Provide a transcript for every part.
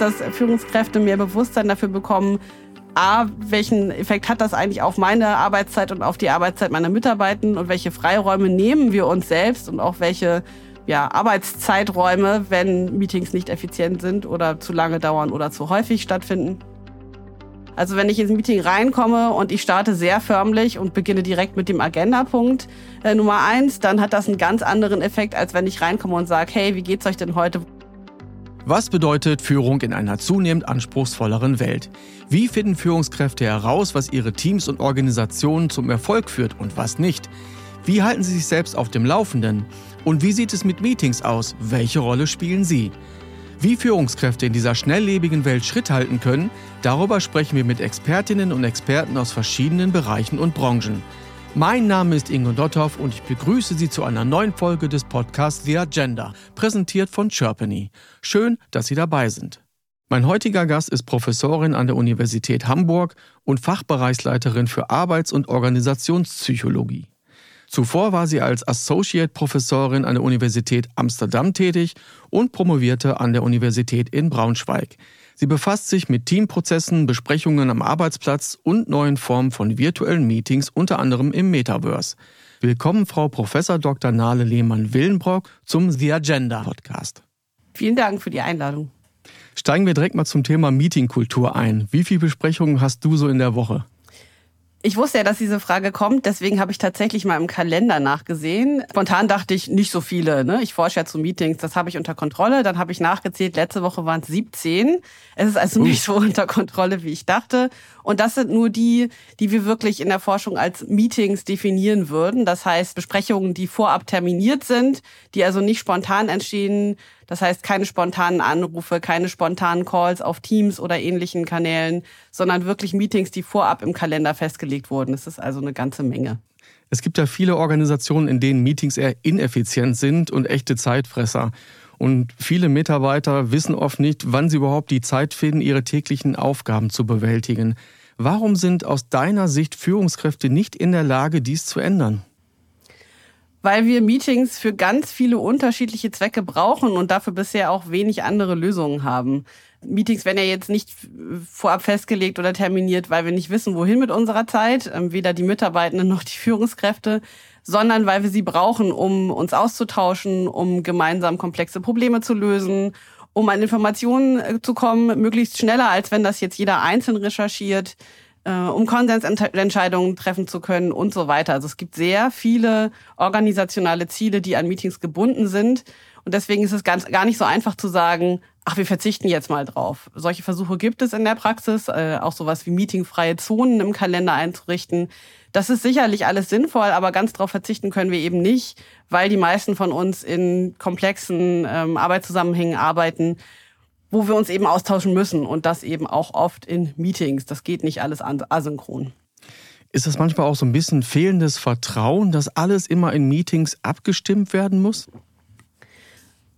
dass Führungskräfte mehr Bewusstsein dafür bekommen, A, welchen Effekt hat das eigentlich auf meine Arbeitszeit und auf die Arbeitszeit meiner Mitarbeitenden und welche Freiräume nehmen wir uns selbst und auch welche ja, Arbeitszeiträume, wenn Meetings nicht effizient sind oder zu lange dauern oder zu häufig stattfinden. Also wenn ich ins Meeting reinkomme und ich starte sehr förmlich und beginne direkt mit dem Agendapunkt äh, Nummer eins, dann hat das einen ganz anderen Effekt, als wenn ich reinkomme und sage, hey, wie geht's euch denn heute? Was bedeutet Führung in einer zunehmend anspruchsvolleren Welt? Wie finden Führungskräfte heraus, was ihre Teams und Organisationen zum Erfolg führt und was nicht? Wie halten sie sich selbst auf dem Laufenden? Und wie sieht es mit Meetings aus? Welche Rolle spielen sie? Wie Führungskräfte in dieser schnelllebigen Welt Schritt halten können, darüber sprechen wir mit Expertinnen und Experten aus verschiedenen Bereichen und Branchen. Mein Name ist Ingo Dotthoff und ich begrüße Sie zu einer neuen Folge des Podcasts The Agenda, präsentiert von Chirpany. Schön, dass Sie dabei sind. Mein heutiger Gast ist Professorin an der Universität Hamburg und Fachbereichsleiterin für Arbeits- und Organisationspsychologie. Zuvor war sie als Associate Professorin an der Universität Amsterdam tätig und promovierte an der Universität in Braunschweig. Sie befasst sich mit Teamprozessen, Besprechungen am Arbeitsplatz und neuen Formen von virtuellen Meetings, unter anderem im Metaverse. Willkommen, Frau Prof. Dr. Nale Lehmann-Willenbrock zum The Agenda Podcast. Vielen Dank für die Einladung. Steigen wir direkt mal zum Thema Meetingkultur ein. Wie viele Besprechungen hast du so in der Woche? Ich wusste ja, dass diese Frage kommt, deswegen habe ich tatsächlich mal im Kalender nachgesehen. Spontan dachte ich, nicht so viele. Ne? Ich forsche ja zu Meetings, das habe ich unter Kontrolle. Dann habe ich nachgezählt, letzte Woche waren es 17. Es ist also nicht so unter Kontrolle, wie ich dachte. Und das sind nur die, die wir wirklich in der Forschung als Meetings definieren würden. Das heißt, Besprechungen, die vorab terminiert sind, die also nicht spontan entstehen. Das heißt, keine spontanen Anrufe, keine spontanen Calls auf Teams oder ähnlichen Kanälen, sondern wirklich Meetings, die vorab im Kalender festgelegt wurden. Das ist also eine ganze Menge. Es gibt ja viele Organisationen, in denen Meetings eher ineffizient sind und echte Zeitfresser. Und viele Mitarbeiter wissen oft nicht, wann sie überhaupt die Zeit finden, ihre täglichen Aufgaben zu bewältigen. Warum sind aus deiner Sicht Führungskräfte nicht in der Lage, dies zu ändern? Weil wir Meetings für ganz viele unterschiedliche Zwecke brauchen und dafür bisher auch wenig andere Lösungen haben. Meetings werden ja jetzt nicht vorab festgelegt oder terminiert, weil wir nicht wissen, wohin mit unserer Zeit, ähm, weder die Mitarbeitenden noch die Führungskräfte, sondern weil wir sie brauchen, um uns auszutauschen, um gemeinsam komplexe Probleme zu lösen, um an Informationen äh, zu kommen, möglichst schneller, als wenn das jetzt jeder einzeln recherchiert, um Konsensentscheidungen treffen zu können und so weiter. Also es gibt sehr viele organisationale Ziele, die an Meetings gebunden sind. Und deswegen ist es ganz, gar nicht so einfach zu sagen, ach, wir verzichten jetzt mal drauf. Solche Versuche gibt es in der Praxis, äh, auch sowas wie meetingfreie Zonen im Kalender einzurichten. Das ist sicherlich alles sinnvoll, aber ganz darauf verzichten können wir eben nicht, weil die meisten von uns in komplexen ähm, Arbeitszusammenhängen arbeiten, wo wir uns eben austauschen müssen und das eben auch oft in Meetings. Das geht nicht alles asynchron. Ist das manchmal auch so ein bisschen fehlendes Vertrauen, dass alles immer in Meetings abgestimmt werden muss?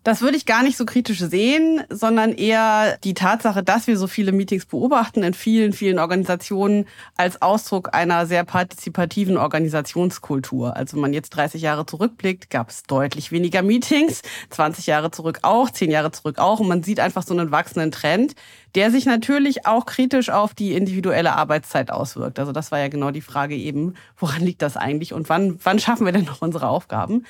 Das würde ich gar nicht so kritisch sehen, sondern eher die Tatsache, dass wir so viele Meetings beobachten in vielen, vielen Organisationen als Ausdruck einer sehr partizipativen Organisationskultur. Also wenn man jetzt 30 Jahre zurückblickt, gab es deutlich weniger Meetings, 20 Jahre zurück auch, 10 Jahre zurück auch und man sieht einfach so einen wachsenden Trend, der sich natürlich auch kritisch auf die individuelle Arbeitszeit auswirkt. Also das war ja genau die Frage eben, woran liegt das eigentlich und wann, wann schaffen wir denn noch unsere Aufgaben?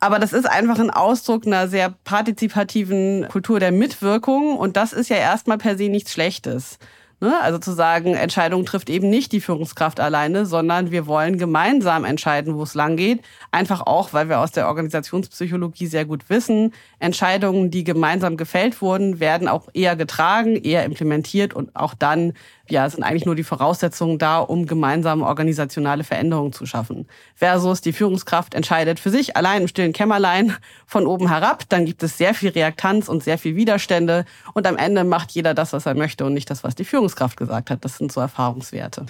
Aber das ist einfach ein Ausdruck einer sehr partizipativen Kultur der Mitwirkung und das ist ja erstmal per se nichts Schlechtes. Ne? Also zu sagen, Entscheidungen trifft eben nicht die Führungskraft alleine, sondern wir wollen gemeinsam entscheiden, wo es lang geht. Einfach auch, weil wir aus der Organisationspsychologie sehr gut wissen, Entscheidungen, die gemeinsam gefällt wurden, werden auch eher getragen, eher implementiert und auch dann ja, sind eigentlich nur die Voraussetzungen da, um gemeinsame organisationale Veränderungen zu schaffen. Versus die Führungskraft entscheidet für sich allein im stillen Kämmerlein von oben herab, dann gibt es sehr viel Reaktanz und sehr viel Widerstände und am Ende macht jeder das, was er möchte und nicht das, was die Führungskraft gesagt hat. Das sind so Erfahrungswerte.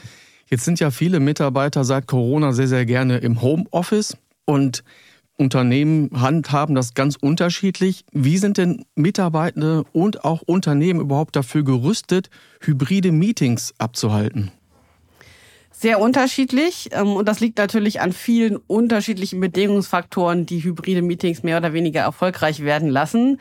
Jetzt sind ja viele Mitarbeiter seit Corona sehr, sehr gerne im Homeoffice und Unternehmen handhaben das ganz unterschiedlich. Wie sind denn Mitarbeitende und auch Unternehmen überhaupt dafür gerüstet, hybride Meetings abzuhalten? Sehr unterschiedlich ähm, und das liegt natürlich an vielen unterschiedlichen Bedingungsfaktoren, die hybride Meetings mehr oder weniger erfolgreich werden lassen.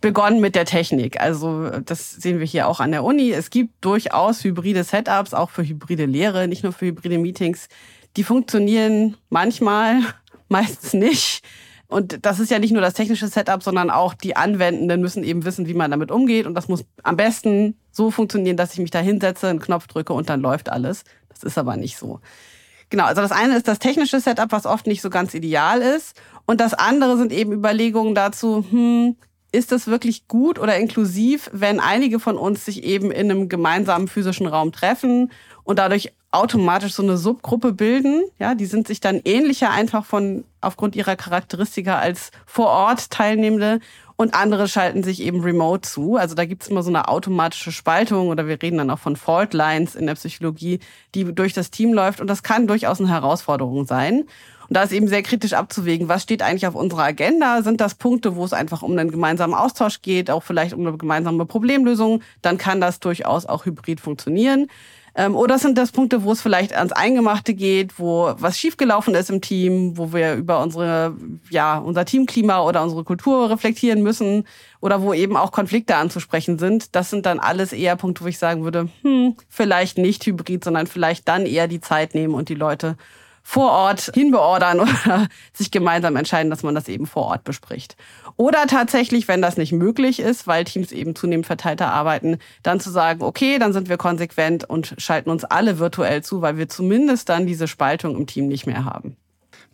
begonnen mit der Technik. Also das sehen wir hier auch an der Uni. Es gibt durchaus hybride Setups, auch für hybride Lehre, nicht nur für hybride Meetings. Die funktionieren manchmal, meistens nicht. Und das ist ja nicht nur das technische Setup, sondern auch die Anwendenden müssen eben wissen, wie man damit umgeht. Und das muss am besten so funktionieren, dass ich mich da hinsetze, einen Knopf drücke und dann läuft alles. Das ist aber nicht so. Genau, also das eine ist das technische Setup, was oft nicht so ganz ideal ist. Und das andere sind eben Überlegungen dazu, hm, ist das wirklich gut oder inklusiv, wenn einige von uns sich eben in einem gemeinsamen physischen Raum treffen und dadurch automatisch so eine Subgruppe bilden. Ja, die sind sich dann ähnlicher einfach von aufgrund ihrer Charakteristika als vor Ort Teilnehmende und andere schalten sich eben remote zu. Also da gibt's immer so eine automatische Spaltung oder wir reden dann auch von Fault Lines in der Psychologie, die durch das Team läuft und das kann durchaus eine Herausforderung sein. Und da ist eben sehr kritisch abzuwägen, was steht eigentlich auf unserer Agenda? Sind das Punkte, wo es einfach um einen gemeinsamen Austausch geht, auch vielleicht um eine gemeinsame Problemlösung? Dann kann das durchaus auch hybrid funktionieren. Ähm, oder sind das Punkte, wo es vielleicht ans Eingemachte geht, wo was schiefgelaufen ist im Team, wo wir über unsere, ja, unser Teamklima oder unsere Kultur reflektieren müssen oder wo eben auch Konflikte anzusprechen sind? Das sind dann alles eher Punkte, wo ich sagen würde, hm, vielleicht nicht hybrid, sondern vielleicht dann eher die Zeit nehmen und die Leute vor Ort hinbeordern oder sich gemeinsam entscheiden, dass man das eben vor Ort bespricht. Oder tatsächlich, wenn das nicht möglich ist, weil Teams eben zunehmend verteilter arbeiten, dann zu sagen, okay, dann sind wir konsequent und schalten uns alle virtuell zu, weil wir zumindest dann diese Spaltung im Team nicht mehr haben.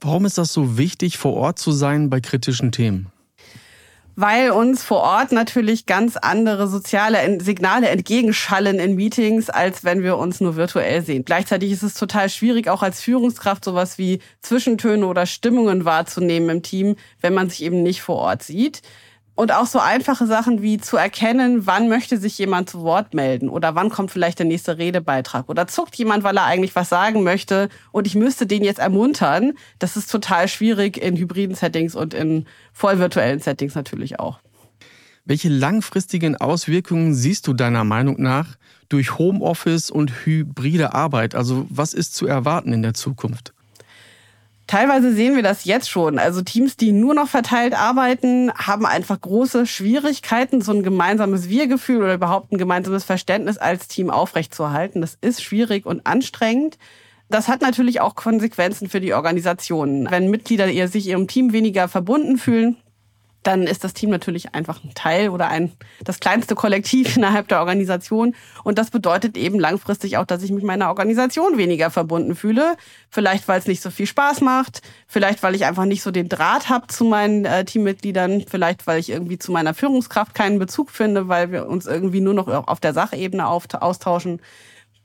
Warum ist das so wichtig, vor Ort zu sein bei kritischen Themen? Weil uns vor Ort natürlich ganz andere soziale Signale entgegenschallen in Meetings, als wenn wir uns nur virtuell sehen. Gleichzeitig ist es total schwierig, auch als Führungskraft sowas wie Zwischentöne oder Stimmungen wahrzunehmen im Team, wenn man sich eben nicht vor Ort sieht. Und auch so einfache Sachen wie zu erkennen, wann möchte sich jemand zu Wort melden oder wann kommt vielleicht der nächste Redebeitrag oder zuckt jemand, weil er eigentlich was sagen möchte und ich müsste den jetzt ermuntern. Das ist total schwierig in hybriden Settings und in voll virtuellen Settings natürlich auch. Welche langfristigen Auswirkungen siehst du deiner Meinung nach durch Homeoffice und hybride Arbeit? Also was ist zu erwarten in der Zukunft? Teilweise sehen wir das jetzt schon. Also Teams, die nur noch verteilt arbeiten, haben einfach große Schwierigkeiten, so ein gemeinsames Wir-Gefühl oder überhaupt ein gemeinsames Verständnis als Team aufrechtzuerhalten. Das ist schwierig und anstrengend. Das hat natürlich auch Konsequenzen für die Organisationen. Wenn Mitglieder sich ihrem Team weniger verbunden fühlen, dann ist das Team natürlich einfach ein Teil oder ein das kleinste Kollektiv innerhalb der Organisation. Und das bedeutet eben langfristig auch, dass ich mich meiner Organisation weniger verbunden fühle. Vielleicht, weil es nicht so viel Spaß macht, vielleicht, weil ich einfach nicht so den Draht habe zu meinen äh, Teammitgliedern, vielleicht, weil ich irgendwie zu meiner Führungskraft keinen Bezug finde, weil wir uns irgendwie nur noch auf der Sachebene austauschen,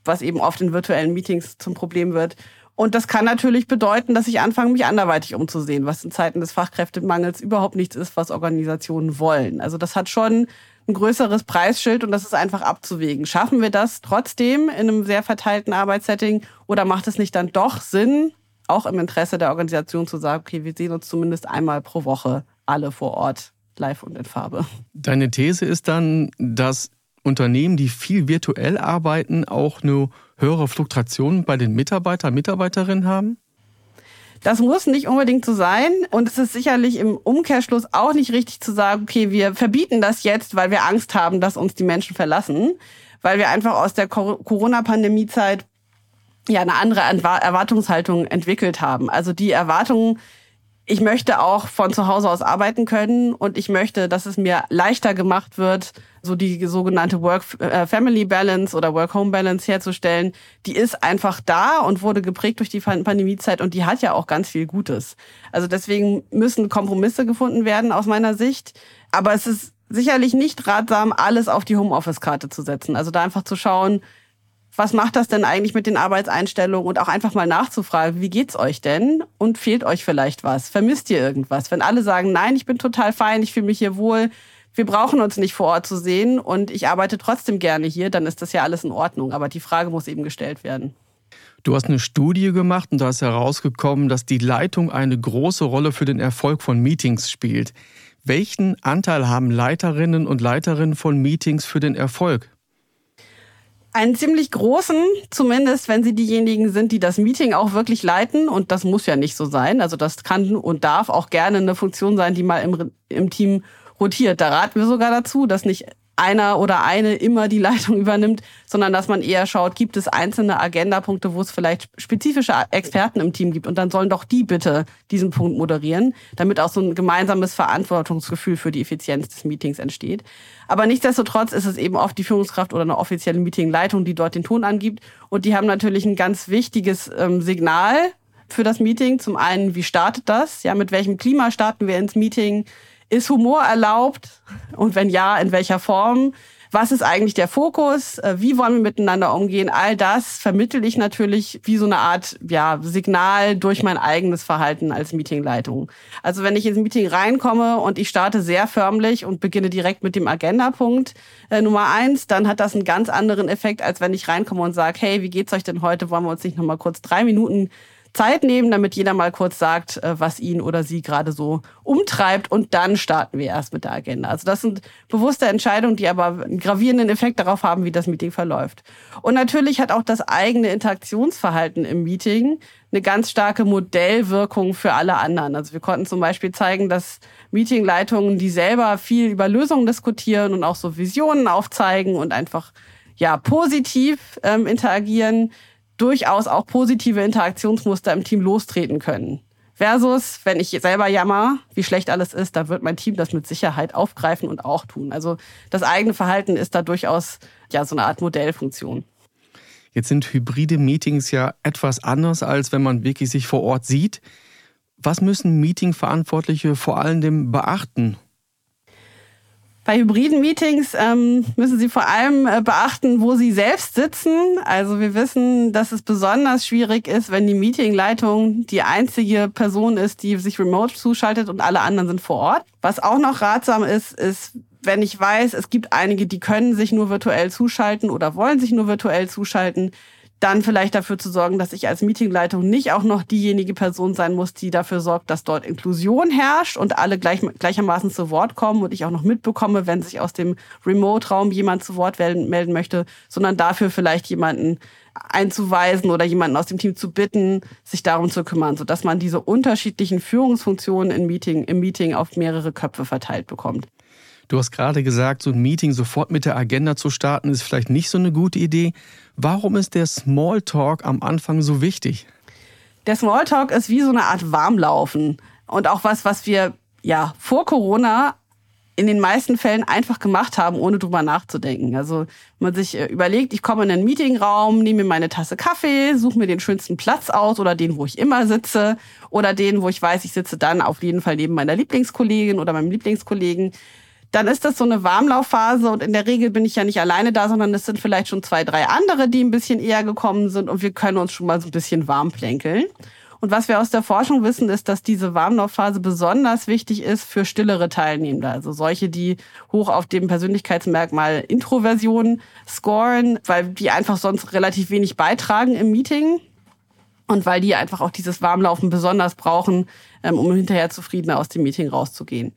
was eben oft in virtuellen Meetings zum Problem wird. Und das kann natürlich bedeuten, dass ich anfange, mich anderweitig umzusehen, was in Zeiten des Fachkräftemangels überhaupt nichts ist, was Organisationen wollen. Also das hat schon ein größeres Preisschild und das ist einfach abzuwägen. Schaffen wir das trotzdem in einem sehr verteilten Arbeitssetting oder macht es nicht dann doch Sinn, auch im Interesse der Organisation zu sagen, okay, wir sehen uns zumindest einmal pro Woche alle vor Ort, live und in Farbe. Deine These ist dann, dass Unternehmen, die viel virtuell arbeiten, auch eine höhere Fluktuation bei den Mitarbeitern, Mitarbeiterinnen haben? Das muss nicht unbedingt so sein. Und es ist sicherlich im Umkehrschluss auch nicht richtig zu sagen, okay, wir verbieten das jetzt, weil wir Angst haben, dass uns die Menschen verlassen. Weil wir einfach aus der Corona-Pandemie-Zeit ja eine andere Erwartungshaltung entwickelt haben. Also die Erwartungen, ich möchte auch von zu Hause aus arbeiten können und ich möchte, dass es mir leichter gemacht wird, so die sogenannte Work-Family-Balance oder Work-Home-Balance herzustellen. Die ist einfach da und wurde geprägt durch die Pandemiezeit und die hat ja auch ganz viel Gutes. Also deswegen müssen Kompromisse gefunden werden aus meiner Sicht. Aber es ist sicherlich nicht ratsam, alles auf die Homeoffice-Karte zu setzen. Also da einfach zu schauen, was macht das denn eigentlich mit den Arbeitseinstellungen und auch einfach mal nachzufragen, wie geht's euch denn und fehlt euch vielleicht was? Vermisst ihr irgendwas? Wenn alle sagen, nein, ich bin total fein, ich fühle mich hier wohl, wir brauchen uns nicht vor Ort zu sehen und ich arbeite trotzdem gerne hier, dann ist das ja alles in Ordnung. Aber die Frage muss eben gestellt werden. Du hast eine Studie gemacht und da ist herausgekommen, dass die Leitung eine große Rolle für den Erfolg von Meetings spielt. Welchen Anteil haben Leiterinnen und Leiterinnen von Meetings für den Erfolg? Einen ziemlich großen, zumindest wenn sie diejenigen sind, die das Meeting auch wirklich leiten. Und das muss ja nicht so sein. Also das kann und darf auch gerne eine Funktion sein, die mal im, im Team rotiert. Da raten wir sogar dazu, dass nicht einer oder eine immer die Leitung übernimmt, sondern dass man eher schaut, gibt es einzelne Agendapunkte, wo es vielleicht spezifische Experten im Team gibt und dann sollen doch die bitte diesen Punkt moderieren, damit auch so ein gemeinsames Verantwortungsgefühl für die Effizienz des Meetings entsteht. Aber nichtsdestotrotz ist es eben oft die Führungskraft oder eine offizielle Meetingleitung, die dort den Ton angibt und die haben natürlich ein ganz wichtiges ähm, Signal für das Meeting. Zum einen, wie startet das? Ja, mit welchem Klima starten wir ins Meeting? Ist Humor erlaubt? Und wenn ja, in welcher Form? Was ist eigentlich der Fokus? Äh, wie wollen wir miteinander umgehen? All das vermittel ich natürlich wie so eine Art ja, Signal durch mein eigenes Verhalten als Meetingleitung. Also wenn ich ins Meeting reinkomme und ich starte sehr förmlich und beginne direkt mit dem Agendapunkt äh, Nummer eins, dann hat das einen ganz anderen Effekt, als wenn ich reinkomme und sage, hey, wie geht's euch denn heute? Wollen wir uns nicht noch mal kurz drei Minuten Zeit nehmen, damit jeder mal kurz sagt, äh, was ihn oder sie gerade so umtreibt und dann starten wir erst mit der Agenda. Also das sind bewusste Entscheidungen, die aber einen gravierenden Effekt darauf haben, wie das Meeting verläuft. Und natürlich hat auch das eigene Interaktionsverhalten im Meeting eine ganz starke Modellwirkung für alle anderen. Also wir konnten zum Beispiel zeigen, dass Meetingleitungen, die selber viel über Lösungen diskutieren und auch so Visionen aufzeigen und einfach ja positiv ähm, interagieren, durchaus auch positive Interaktionsmuster im Team lostreten können. Versus, wenn ich selber jammer, wie schlecht alles ist, da wird mein Team das mit Sicherheit aufgreifen und auch tun. Also das eigene Verhalten ist da durchaus ja so eine Art Modellfunktion. Jetzt sind hybride Meetings ja etwas anders, als wenn man wirklich sich vor Ort sieht. Was müssen Meetingverantwortliche vor allem beachten, bei hybriden Meetings ähm, müssen Sie vor allem äh, beachten, wo Sie selbst sitzen. Also wir wissen, dass es besonders schwierig ist, wenn die Meetingleitung die einzige Person ist, die sich remote zuschaltet und alle anderen sind vor Ort. Was auch noch ratsam ist, ist, wenn ich weiß, es gibt einige, die können sich nur virtuell zuschalten oder wollen sich nur virtuell zuschalten, dann vielleicht dafür zu sorgen, dass ich als Meetingleitung nicht auch noch diejenige Person sein muss, die dafür sorgt, dass dort Inklusion herrscht und alle gleich, gleichermaßen zu Wort kommen und ich auch noch mitbekomme, wenn sich aus dem Remote-Raum jemand zu Wort melden möchte, sondern dafür vielleicht jemanden einzuweisen oder jemanden aus dem Team zu bitten, sich darum zu kümmern, sodass man diese unterschiedlichen Führungsfunktionen im Meeting, im Meeting auf mehrere Köpfe verteilt bekommt. Du hast gerade gesagt, so ein Meeting sofort mit der Agenda zu starten, ist vielleicht nicht so eine gute Idee. Warum ist der Smalltalk am Anfang so wichtig? Der Smalltalk ist wie so eine Art Warmlaufen und auch was, was wir ja vor Corona in den meisten Fällen einfach gemacht haben, ohne drüber nachzudenken. Also man sich äh, überlegt, ich komme in einen Meetingraum, nehme mir meine Tasse Kaffee, suche mir den schönsten Platz aus oder den, wo ich immer sitze oder den, wo ich weiß, ich sitze dann auf jeden Fall neben meiner Lieblingskollegin oder meinem Lieblingskollegen dann ist das so eine Warmlaufphase und in der Regel bin ich ja nicht alleine da, sondern es sind vielleicht schon zwei, drei andere, die ein bisschen eher gekommen sind und wir können uns schon mal so ein bisschen warm plänkeln. Und was wir aus der Forschung wissen, ist, dass diese Warmlaufphase besonders wichtig ist für stillere Teilnehmende, also solche, die hoch auf dem Persönlichkeitsmerkmal Introversion scoren, weil die einfach sonst relativ wenig beitragen im Meeting und weil die einfach auch dieses Warmlaufen besonders brauchen, ähm, um hinterher zufriedener aus dem Meeting rauszugehen.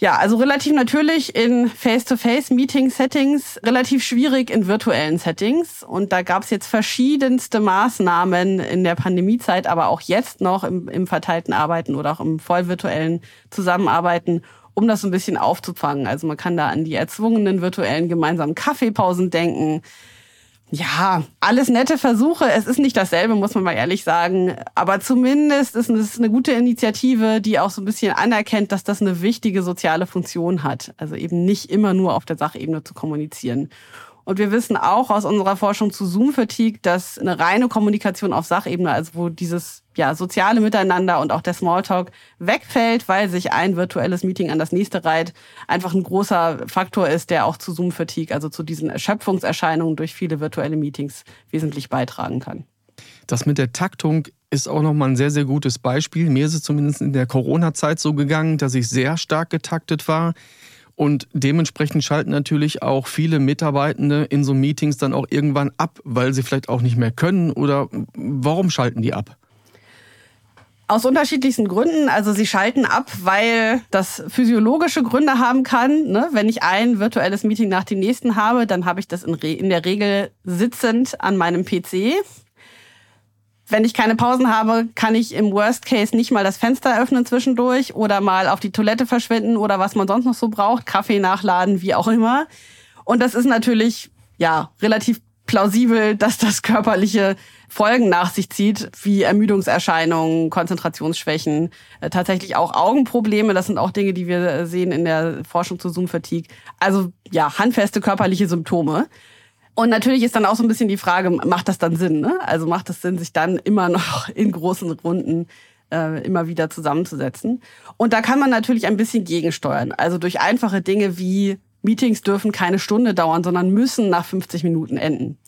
Ja, also relativ natürlich in Face-to-Face-Meeting-Settings, relativ schwierig in virtuellen Settings. Und da gab es jetzt verschiedenste Maßnahmen in der Pandemiezeit, aber auch jetzt noch im, im verteilten Arbeiten oder auch im vollvirtuellen Zusammenarbeiten, um das so ein bisschen aufzufangen. Also man kann da an die erzwungenen virtuellen gemeinsamen Kaffeepausen denken. Ja, alles nette Versuche. Es ist nicht dasselbe, muss man mal ehrlich sagen. Aber zumindest ist es eine gute Initiative, die auch so ein bisschen anerkennt, dass das eine wichtige soziale Funktion hat. Also eben nicht immer nur auf der Sachebene zu kommunizieren. Und wir wissen auch aus unserer Forschung zu Zoom-Fatigue, dass eine reine Kommunikation auf Sachebene, also wo dieses ja, soziale Miteinander und auch der Smalltalk wegfällt, weil sich ein virtuelles Meeting an das nächste reiht, einfach ein großer Faktor ist, der auch zu Zoom-Fatigue, also zu diesen Erschöpfungserscheinungen durch viele virtuelle Meetings wesentlich beitragen kann. Das mit der Taktung ist auch nochmal ein sehr, sehr gutes Beispiel. Mir ist es zumindest in der Corona-Zeit so gegangen, dass ich sehr stark getaktet war. Und dementsprechend schalten natürlich auch viele Mitarbeitende in so Meetings dann auch irgendwann ab, weil sie vielleicht auch nicht mehr können oder warum schalten die ab? Aus unterschiedlichsten Gründen. Also sie schalten ab, weil das physiologische Gründe haben kann. Ne? Wenn ich ein virtuelles Meeting nach dem nächsten habe, dann habe ich das in, in der Regel sitzend an meinem PC Wenn ich keine Pausen habe, kann ich im Worst Case nicht mal das Fenster öffnen zwischendurch oder mal auf die Toilette verschwinden oder was man sonst noch so braucht, Kaffee nachladen, wie auch immer. Und das ist natürlich, ja, relativ plausibel, dass das körperliche Folgen nach sich zieht, wie Ermüdungserscheinungen, Konzentrationsschwächen, äh, tatsächlich auch Augenprobleme. Das sind auch Dinge, die wir sehen in der Forschung zu Zoom-Fatigue. Also ja, handfeste körperliche Symptome. Und natürlich ist dann auch so ein bisschen die Frage, macht das dann Sinn? Ne? Also macht es Sinn, sich dann immer noch in großen Runden äh, immer wieder zusammenzusetzen? Und da kann man natürlich ein bisschen gegensteuern. Also durch einfache Dinge wie Meetings dürfen keine Stunde dauern, sondern müssen nach 50 Minuten enden.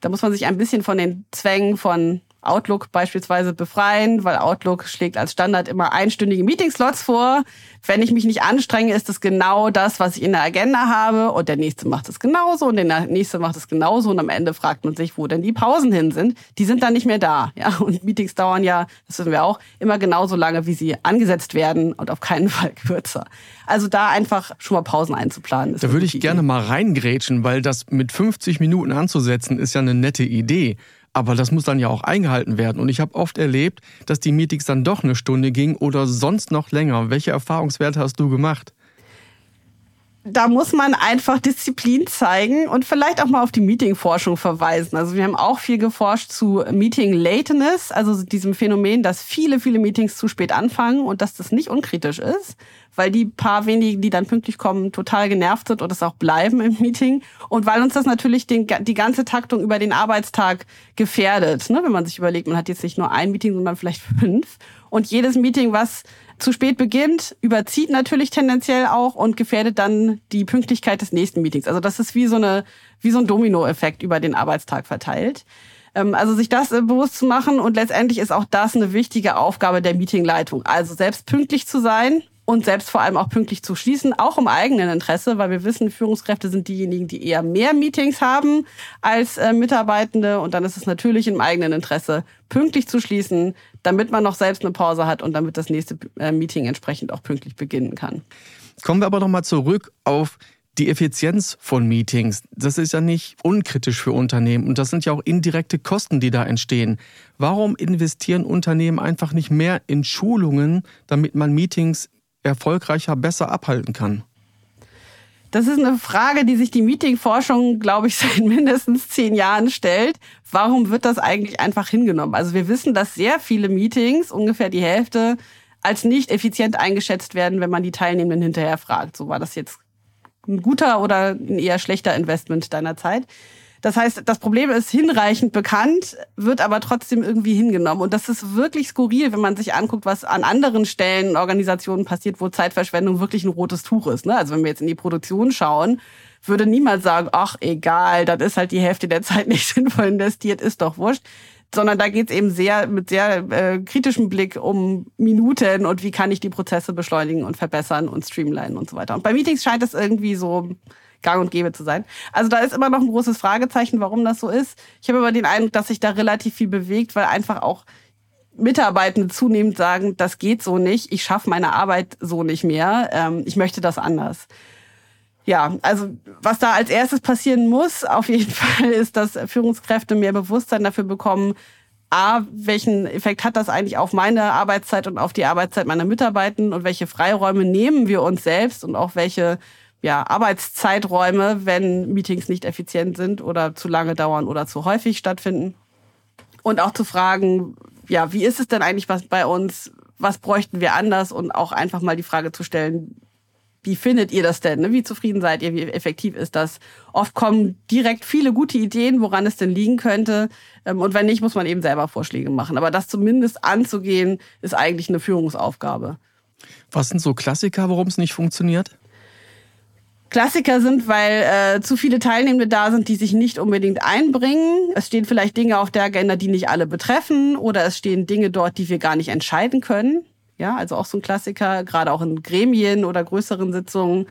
Da muss man sich ein bisschen von den Zwängen von Outlook beispielsweise befreien, weil Outlook schlägt als Standard immer einstündige Meetingslots vor. Wenn ich mich nicht anstrenge, ist das genau das, was ich in der Agenda habe und der nächste macht es genauso und der nächste macht es genauso und am Ende fragt man sich, wo denn die Pausen hin sind. Die sind dann nicht mehr da. Ja, und Meetings dauern ja, das wissen wir auch, immer genauso lange, wie sie angesetzt werden und auf keinen Fall kürzer. Also da einfach schon mal Pausen einzuplanen. Da würde ich gerne mal reingrätschen, weil das mit 50 Minuten anzusetzen ist ja eine nette Idee. Aber das muss dann ja auch eingehalten werden. Und ich habe oft erlebt, dass die Meetings dann doch eine Stunde gingen oder sonst noch länger. Welche Erfahrungswerte hast du gemacht? da muss man einfach Disziplin zeigen und vielleicht auch mal auf die Meetingforschung verweisen. Also wir haben auch viel geforscht zu Meeting Lateness, also diesem Phänomen, dass viele, viele Meetings zu spät anfangen und dass das nicht unkritisch ist, weil die paar wenigen, die dann pünktlich kommen, total genervt sind und es auch bleiben im Meeting und weil uns das natürlich den, die ganze Taktung über den Arbeitstag gefährdet. Ne? Wenn man sich überlegt, man hat jetzt nicht nur ein Meeting, sondern vielleicht fünf und jedes Meeting, was zu spät beginnt, überzieht natürlich tendenziell auch und gefährdet dann die Pünktlichkeit des nächsten Meetings. Also das ist wie so eine, wie so ein Dominoeffekt über den Arbeitstag verteilt. Ähm, also sich das äh, bewusst zu machen und letztendlich ist auch das eine wichtige Aufgabe der Meetingleitung. Also selbst pünktlich zu sein und selbst vor allem auch pünktlich zu schließen, auch im eigenen Interesse, weil wir wissen, Führungskräfte sind diejenigen, die eher mehr Meetings haben als äh, Mitarbeitende und dann ist es natürlich im eigenen Interesse, pünktlich zu schließen, damit man noch selbst eine Pause hat und damit das nächste äh, Meeting entsprechend auch pünktlich beginnen kann. Kommen wir aber nochmal zurück auf die Effizienz von Meetings, das ist ja nicht unkritisch für Unternehmen und das sind ja auch indirekte Kosten, die da entstehen. Warum investieren Unternehmen einfach nicht mehr in Schulungen, damit man Meetings erfolgreicher besser abhalten kann? Das ist eine Frage, die sich die Meetingforschung, glaube ich, seit mindestens zehn Jahren stellt. Warum wird das eigentlich einfach hingenommen? Also wir wissen, dass sehr viele Meetings, ungefähr die Hälfte, als nicht effizient eingeschätzt werden, wenn man die Teilnehmenden hinterher fragt. So war das jetzt ein guter oder ein eher schlechter Investment deiner Zeit. Das heißt, das Problem ist hinreichend bekannt, wird aber trotzdem irgendwie hingenommen. Und das ist wirklich skurril, wenn man sich anguckt, was an anderen Stellen, Organisationen passiert, wo Zeitverschwendung wirklich ein rotes Tuch ist. Ne? Also wenn wir jetzt in die Produktion schauen, würde niemand sagen, ach egal, das ist halt die Hälfte der Zeit nicht sinnvoll investiert, ist doch wurscht sondern da geht es eben sehr mit sehr äh, kritischem Blick um Minuten und wie kann ich die Prozesse beschleunigen und verbessern und streamlinen und so weiter. Und bei Meetings scheint es irgendwie so gang und gäbe zu sein. Also da ist immer noch ein großes Fragezeichen, warum das so ist. Ich habe aber den Eindruck, dass sich da relativ viel bewegt, weil einfach auch Mitarbeitende zunehmend sagen, das geht so nicht, ich schaffe meine Arbeit so nicht mehr, ähm, ich möchte das anders ja, also was da als erstes passieren muss, auf jeden Fall, ist, dass Führungskräfte mehr Bewusstsein dafür bekommen, A, welchen Effekt hat das eigentlich auf meine Arbeitszeit und auf die Arbeitszeit meiner Mitarbeitenden und welche Freiräume nehmen wir uns selbst und auch welche ja, Arbeitszeiträume, wenn Meetings nicht effizient sind oder zu lange dauern oder zu häufig stattfinden. Und auch zu fragen, ja, wie ist es denn eigentlich was bei uns? Was bräuchten wir anders? Und auch einfach mal die Frage zu stellen, wie findet ihr das denn? Ne? Wie zufrieden seid ihr? Wie effektiv ist das? Oft kommen direkt viele gute Ideen, woran es denn liegen könnte. Ähm, und wenn nicht, muss man eben selber Vorschläge machen. Aber das zumindest anzugehen, ist eigentlich eine Führungsaufgabe. Was sind so Klassiker, warum es nicht funktioniert? Klassiker sind, weil äh, zu viele Teilnehmende da sind, die sich nicht unbedingt einbringen. Es stehen vielleicht Dinge auf der Agenda, die nicht alle betreffen, oder es stehen Dinge dort, die wir gar nicht entscheiden können. Ja, also auch so ein Klassiker, gerade auch in Gremien oder größeren Sitzungen.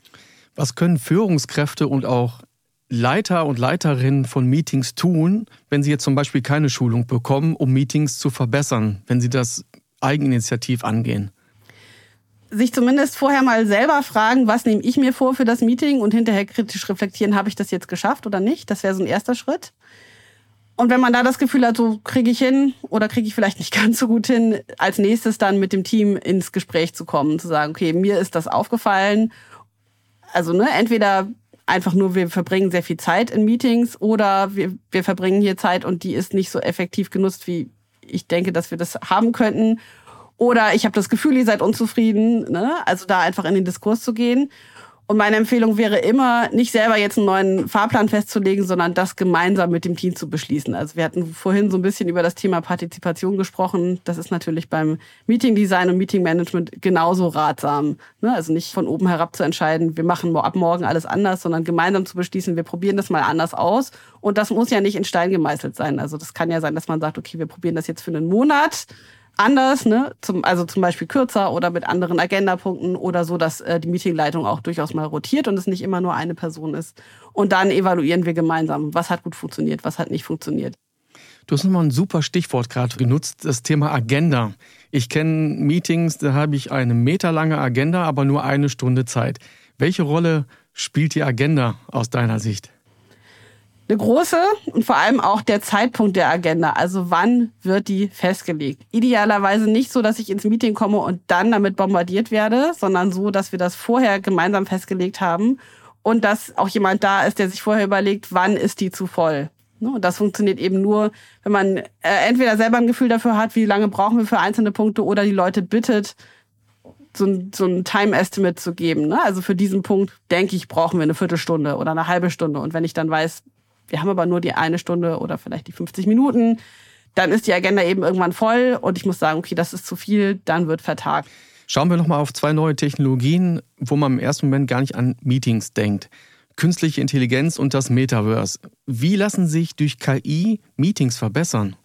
Was können Führungskräfte und auch Leiter und Leiterinnen von Meetings tun, wenn sie jetzt zum Beispiel keine Schulung bekommen, um Meetings zu verbessern, wenn sie das eigeninitiativ angehen? Sich zumindest vorher mal selber fragen, was nehme ich mir vor für das Meeting und hinterher kritisch reflektieren, habe ich das jetzt geschafft oder nicht? Das wäre so ein erster Schritt. Und wenn man da das Gefühl hat, so kriege ich hin oder kriege ich vielleicht nicht ganz so gut hin, als nächstes dann mit dem Team ins Gespräch zu kommen, zu sagen, okay, mir ist das aufgefallen. Also ne, entweder einfach nur, wir verbringen sehr viel Zeit in Meetings oder wir, wir verbringen hier Zeit und die ist nicht so effektiv genutzt, wie ich denke, dass wir das haben könnten. Oder ich habe das Gefühl, ihr seid unzufrieden. Ne? Also da einfach in den Diskurs zu gehen. Und meine Empfehlung wäre immer, nicht selber jetzt einen neuen Fahrplan festzulegen, sondern das gemeinsam mit dem Team zu beschließen. Also wir hatten vorhin so ein bisschen über das Thema Partizipation gesprochen. Das ist natürlich beim Meeting Design und Meeting Management genauso ratsam. Ne? Also nicht von oben herab zu entscheiden, wir machen ab morgen alles anders, sondern gemeinsam zu beschließen, wir probieren das mal anders aus. Und das muss ja nicht in Stein gemeißelt sein. Also das kann ja sein, dass man sagt, okay, wir probieren das jetzt für einen Monat anders, ne? Zum, also zum Beispiel kürzer oder mit anderen Agendapunkten oder so, dass äh, die Meetingleitung auch durchaus mal rotiert und es nicht immer nur eine Person ist. Und dann evaluieren wir gemeinsam, was hat gut funktioniert, was hat nicht funktioniert. Du hast nochmal ein super Stichwort gerade genutzt, das Thema Agenda. Ich kenne Meetings, da habe ich eine meterlange Agenda, aber nur eine Stunde Zeit. Welche Rolle spielt die Agenda aus deiner Sicht? Eine große und vor allem auch der Zeitpunkt der Agenda. Also wann wird die festgelegt? Idealerweise nicht so, dass ich ins Meeting komme und dann damit bombardiert werde, sondern so, dass wir das vorher gemeinsam festgelegt haben und dass auch jemand da ist, der sich vorher überlegt, wann ist die zu voll. Ne? Und das funktioniert eben nur, wenn man äh, entweder selber ein Gefühl dafür hat, wie lange brauchen wir für einzelne Punkte oder die Leute bittet, so ein, so ein Time-Estimate zu geben. Ne? Also für diesen Punkt, denke ich, brauchen wir eine Viertelstunde oder eine halbe Stunde. Und wenn ich dann weiß, wir haben aber nur die eine Stunde oder vielleicht die 50 Minuten. Dann ist die Agenda eben irgendwann voll und ich muss sagen, okay, das ist zu viel, dann wird vertagt. Schauen wir nochmal auf zwei neue Technologien, wo man im ersten Moment gar nicht an Meetings denkt. Künstliche Intelligenz und das Metaverse. Wie lassen sich durch KI Meetings verbessern?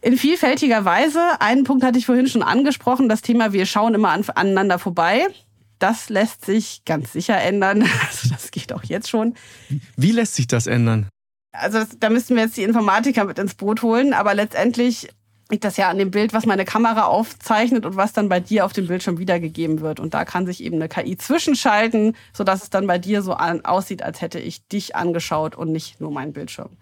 In vielfältiger Weise. Einen Punkt hatte ich vorhin schon angesprochen, das Thema, wir schauen immer an, aneinander vorbei. Das lässt sich ganz sicher ändern. Also das geht auch jetzt schon. Wie lässt sich das ändern? Also da müssten wir jetzt die Informatiker mit ins Boot holen, aber letztendlich liegt das ja an dem Bild, was meine Kamera aufzeichnet und was dann bei dir auf dem Bildschirm wiedergegeben wird. Und da kann sich eben eine KI zwischenschalten, sodass es dann bei dir so aussieht, als hätte ich dich angeschaut und nicht nur meinen Bildschirm.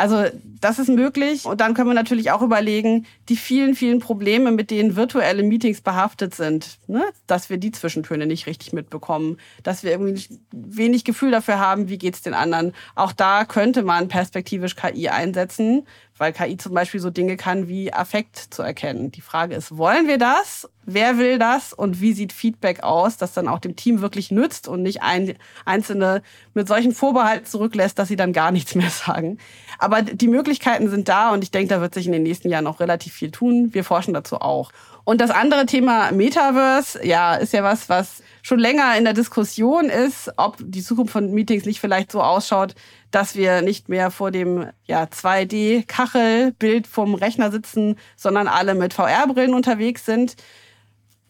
Also das ist möglich. Und dann können wir natürlich auch überlegen, die vielen, vielen Probleme, mit denen virtuelle Meetings behaftet sind, ne? dass wir die Zwischentöne nicht richtig mitbekommen, dass wir irgendwie wenig Gefühl dafür haben, wie geht's den anderen. Auch da könnte man perspektivisch KI einsetzen, weil KI zum Beispiel so Dinge kann wie Affekt zu erkennen. Die Frage ist, wollen wir das? Wer will das? Und wie sieht Feedback aus, das dann auch dem Team wirklich nützt und nicht ein, Einzelne mit solchen Vorbehalten zurücklässt, dass sie dann gar nichts mehr sagen. Aber die Möglichkeiten sind da und ich denke, da wird sich in den nächsten Jahren noch relativ viel tun. Wir forschen dazu auch. Und das andere Thema Metaverse, ja, ist ja was, was schon länger in der Diskussion ist, ob die Zukunft von Meetings nicht vielleicht so ausschaut, dass wir nicht mehr vor dem ja, 2D-Kachelbild vom Rechner sitzen, sondern alle mit VR-Brillen unterwegs sind.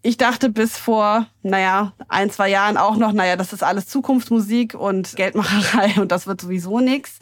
Ich dachte bis vor, naja, ein, zwei Jahren auch noch, naja, das ist alles Zukunftsmusik und Geldmacherei und das wird sowieso nichts.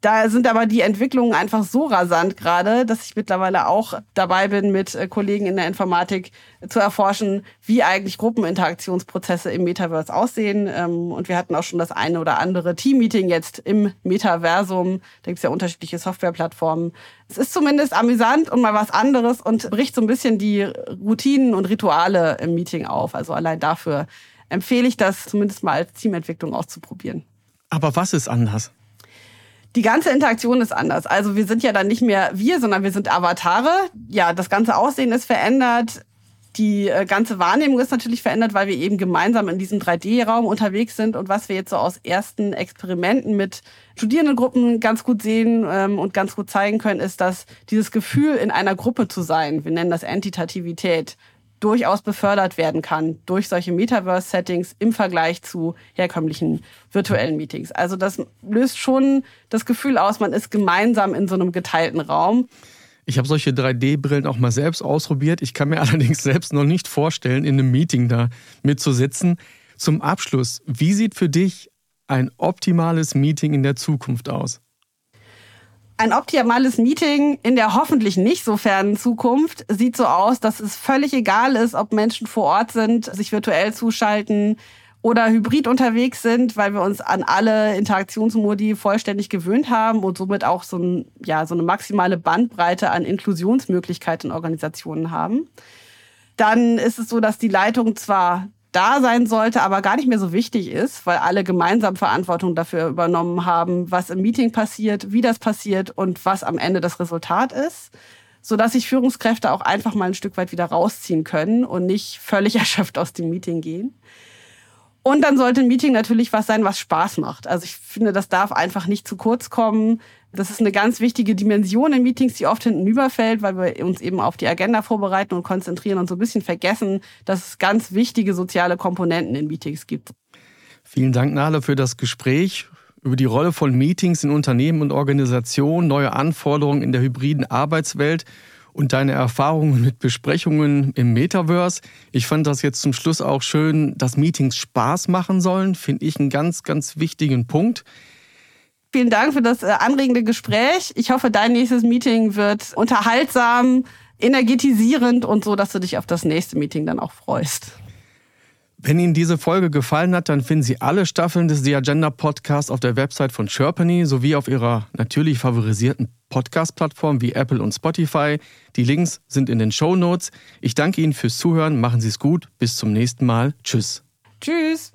Da sind aber die Entwicklungen einfach so rasant gerade, dass ich mittlerweile auch dabei bin, mit äh, Kollegen in der Informatik zu erforschen, wie eigentlich Gruppeninteraktionsprozesse im Metaverse aussehen. Ähm, und wir hatten auch schon das eine oder andere Team-Meeting jetzt im Metaversum. Da gibt es ja unterschiedliche Softwareplattformen. Es ist zumindest amüsant und mal was anderes und bricht so ein bisschen die Routinen und Rituale im Meeting auf. Also allein dafür empfehle ich das zumindest mal als Teamentwicklung auszuprobieren. Aber was ist anders? Die ganze Interaktion ist anders. Also wir sind ja dann nicht mehr wir, sondern wir sind Avatare. Ja, das ganze Aussehen ist verändert. Die äh, ganze Wahrnehmung ist natürlich verändert, weil wir eben gemeinsam in diesem 3D-Raum unterwegs sind. Und was wir jetzt so aus ersten Experimenten mit Studierendengruppen ganz gut sehen ähm, und ganz gut zeigen können, ist, dass dieses Gefühl, in einer Gruppe zu sein, wir nennen das Entitativität, durchaus befördert werden kann durch solche Metaverse-Settings im Vergleich zu herkömmlichen virtuellen Meetings. Also das löst schon das Gefühl aus, man ist gemeinsam in so einem geteilten Raum. Ich habe solche 3D-Brillen auch mal selbst ausprobiert. Ich kann mir allerdings selbst noch nicht vorstellen, in einem Meeting da mitzusitzen. Zum Abschluss, wie sieht für dich ein optimales Meeting in der Zukunft aus? Ein optimales Meeting in der hoffentlich nicht so fernen Zukunft sieht so aus, dass es völlig egal ist, ob Menschen vor Ort sind, sich virtuell zuschalten oder hybrid unterwegs sind, weil wir uns an alle Interaktionsmodi vollständig gewöhnt haben und somit auch so, ein, ja, so eine maximale Bandbreite an Inklusionsmöglichkeiten in Organisationen haben. Dann ist es so, dass die Leitung zwar da sein sollte, aber gar nicht mehr so wichtig ist, weil alle gemeinsam Verantwortung dafür übernommen haben, was im Meeting passiert, wie das passiert und was am Ende das Resultat ist, sodass sich Führungskräfte auch einfach mal ein Stück weit wieder rausziehen können und nicht völlig erschöpft aus dem Meeting gehen. Und dann sollte ein Meeting natürlich was sein, was Spaß macht. Also ich finde, das darf einfach nicht zu kurz kommen. Das ist eine ganz wichtige Dimension in Meetings, die oft hinten überfällt, weil wir uns eben auf die Agenda vorbereiten und konzentrieren und so ein bisschen vergessen, dass es ganz wichtige soziale Komponenten in Meetings gibt. Vielen Dank, Nale, für das Gespräch über die Rolle von Meetings in Unternehmen und Organisationen, neue Anforderungen in der hybriden Arbeitswelt und deine Erfahrungen mit Besprechungen im Metaverse. Ich fand das jetzt zum Schluss auch schön, dass Meetings Spaß machen sollen, finde ich einen ganz, ganz wichtigen Punkt. Vielen Dank für das äh, anregende Gespräch. Ich hoffe, dein nächstes Meeting wird unterhaltsam, energetisierend und so, dass du dich auf das nächste Meeting dann auch freust. Wenn Ihnen diese Folge gefallen hat, dann finden Sie alle Staffeln des The Agenda Podcasts auf der Website von Sherpany sowie auf Ihrer natürlich favorisierten Podcast-Plattformen wie Apple und Spotify. Die Links sind in den Show Notes. Ich danke Ihnen fürs Zuhören. Machen Sie es gut. Bis zum nächsten Mal. Tschüss. Tschüss.